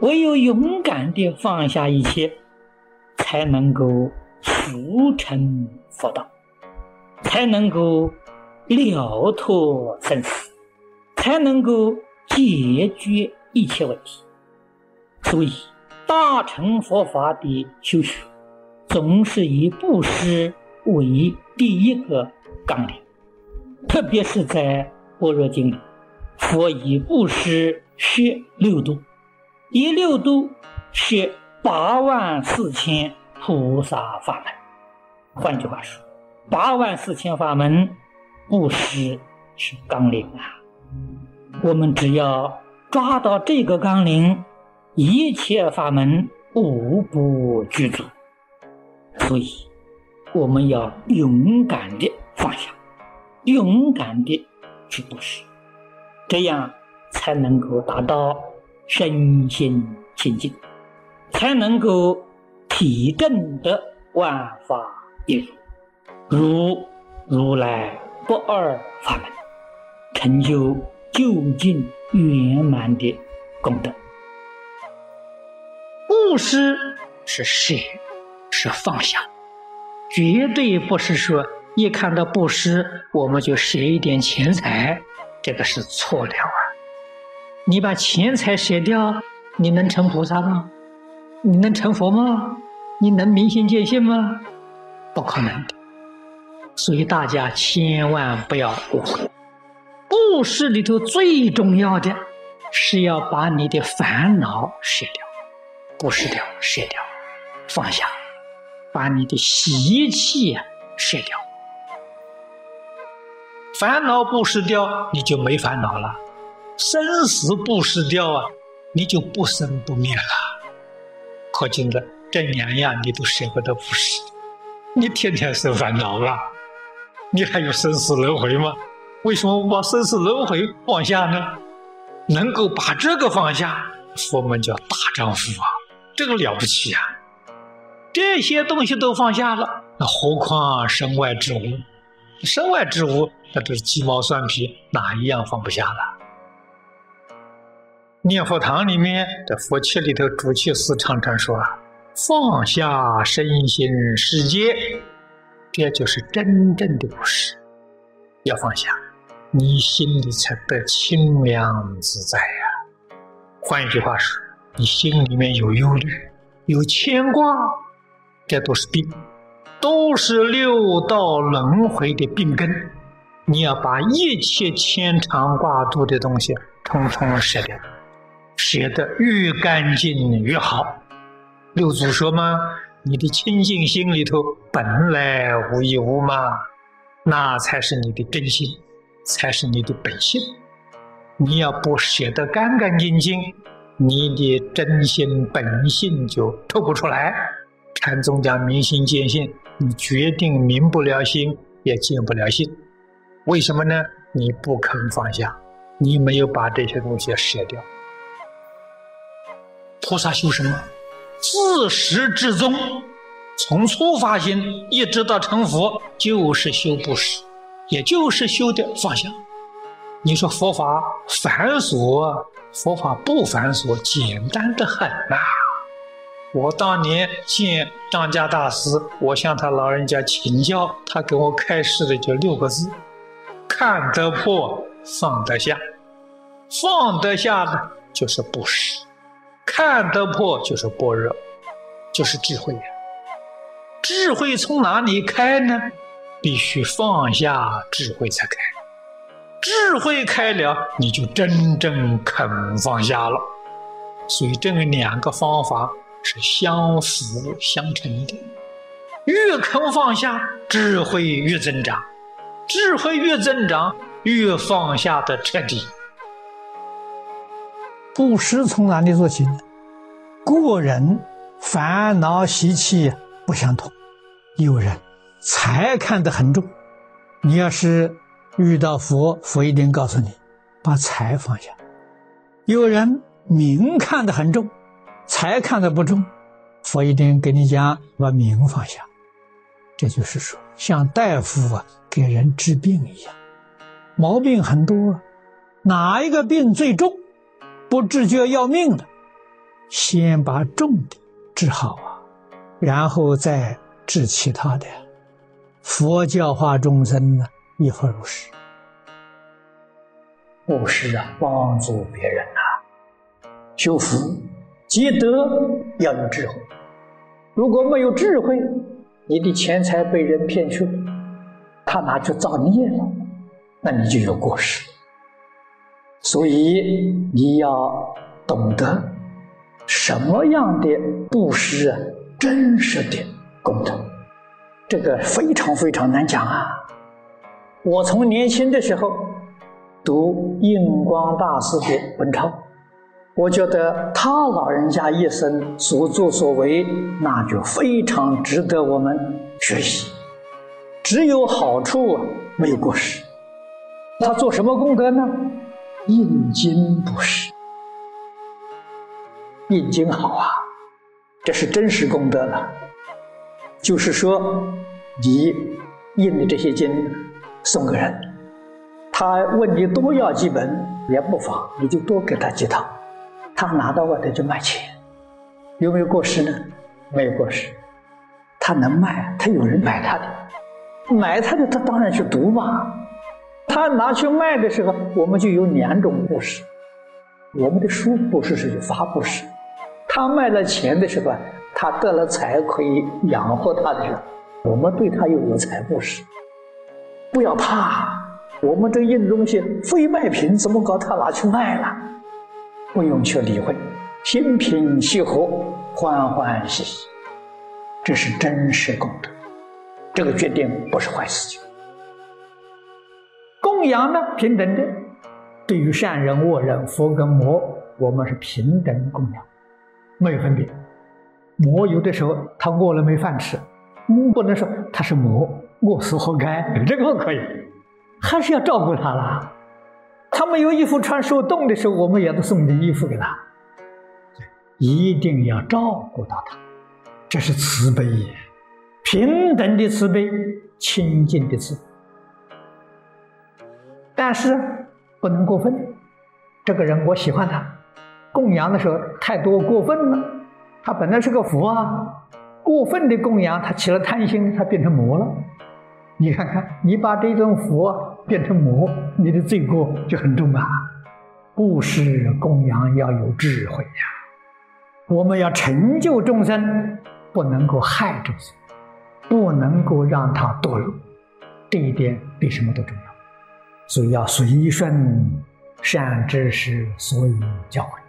唯有勇敢地放下一切，才能够速成佛道，才能够了脱生死，才能够解决一切问题。所以，大乘佛法的修学，总是以布施为第一个纲领，特别是在《般若经》里，佛以布施学六度。一六度是八万四千菩萨法门，换句话说，八万四千法门布施是纲领啊。我们只要抓到这个纲领，一切法门无不具足。所以，我们要勇敢的放下，勇敢的去布施，这样才能够达到。身心清净，才能够体证得万法一如，如如来不二法门，成就究竟圆满的功德。布施是舍，是放下，绝对不是说一看到布施我们就舍一点钱财，这个是错了啊。你把钱财舍掉，你能成菩萨吗？你能成佛吗？你能明心见性吗？不可能的。所以大家千万不要误会，布施里头最重要的是要把你的烦恼舍掉，布施掉，舍掉，放下，把你的习气舍掉，烦恼布施掉，你就没烦恼了。生死不失掉啊，你就不生不灭了。可见的这两样你都舍不得不施，你天天受烦恼了，你还有生死轮回吗？为什么不把生死轮回放下呢？能够把这个放下，佛门叫大丈夫啊，这个了不起啊！这些东西都放下了，那何况身外之物？身外之物那都是鸡毛蒜皮，哪一样放不下了？念佛堂里面的佛器里头，主气师常常说：“放下身心世界，这就是真正的布施。要放下，你心里才得清凉自在呀。换一句话说，你心里面有忧虑、有牵挂，这都是病，都是六道轮回的病根。你要把一切牵肠挂肚的东西，统统舍掉。”写得越干净越好。六祖说嘛：“你的清净心里头本来无一物嘛，那才是你的真心，才是你的本性。你要不写得干干净净，你的真心本性就透不出来。禅宗讲明心见性，你决定明不了心，也见不了性。为什么呢？你不肯放下，你没有把这些东西舍掉。”菩萨修什么？自始至终，从初发心一直到成佛，就是修布施，也就是修的放下。你说佛法繁琐？佛法不繁琐，简单的很呐。我当年见张家大师，我向他老人家请教，他给我开示的就六个字：看得破，放得下。放得下的就是布施。看得破就是般若，就是智慧呀。智慧从哪里开呢？必须放下智慧才开。智慧开了，你就真正肯放下了。所以这两个方法是相辅相成的。越肯放下，智慧越增长；智慧越增长，越放下的彻底。布施从哪里做起呢？个人烦恼习气不相同，有人财看得很重，你要是遇到佛，佛一定告诉你把财放下；有人名看得很重，财看得不重，佛一定跟你讲把名放下。这就是说，像大夫啊给人治病一样，毛病很多，哪一个病最重？不治就要要命了，先把重的治好啊，然后再治其他的。佛教化众生呢，亦复如是。布施啊，帮助别人呐，修福积德要有智慧。如果没有智慧，你的钱财被人骗去了，他拿去造孽了，那你就有过失。所以你要懂得什么样的布施啊，真实的功德，这个非常非常难讲啊。我从年轻的时候。读印光大师的文钞，我觉得他老人家一生所作所为，那就非常值得我们学习。只有好处，没有过失。他做什么功德呢？印经不是，印经好啊，这是真实功德了。就是说，你印的这些经送给人。他问你多要几本也不妨，你就多给他几套，他拿到外头就卖钱，有没有过失呢？没有过失，他能卖，他有人买他的，买他的他当然去读嘛。他拿去卖的时候，我们就有两种布施，我们的书布施是有发布施，他卖了钱的时候，他得了财可以养活他的时候，我们对他又有财布施，不要怕。我们这印东西非卖品，怎么搞？他拿去卖了，不用去理会，心平气和，欢欢喜喜，这是真实功德。这个决定不是坏事情。供养呢，平等的，对于善人恶人，佛跟魔，我们是平等供养，没有分别。魔有的时候他饿了没饭吃，不能说他是魔，饿死活该，这个可以。还是要照顾他啦。他没有衣服穿，受冻的时候，我们也都送点衣服给他。一定要照顾到他，这是慈悲，平等的慈悲，清净的慈。但是不能过分。这个人我喜欢他，供养的时候太多过分了。他本来是个佛啊，过分的供养，他起了贪心，他变成魔了。你看看，你把这种佛。变成魔，你的罪过就很重啊！布施供养要有智慧呀，我们要成就众生，不能够害众生，不能够让他堕落，这一点比什么都重要。所以要随顺善知识所以教诲。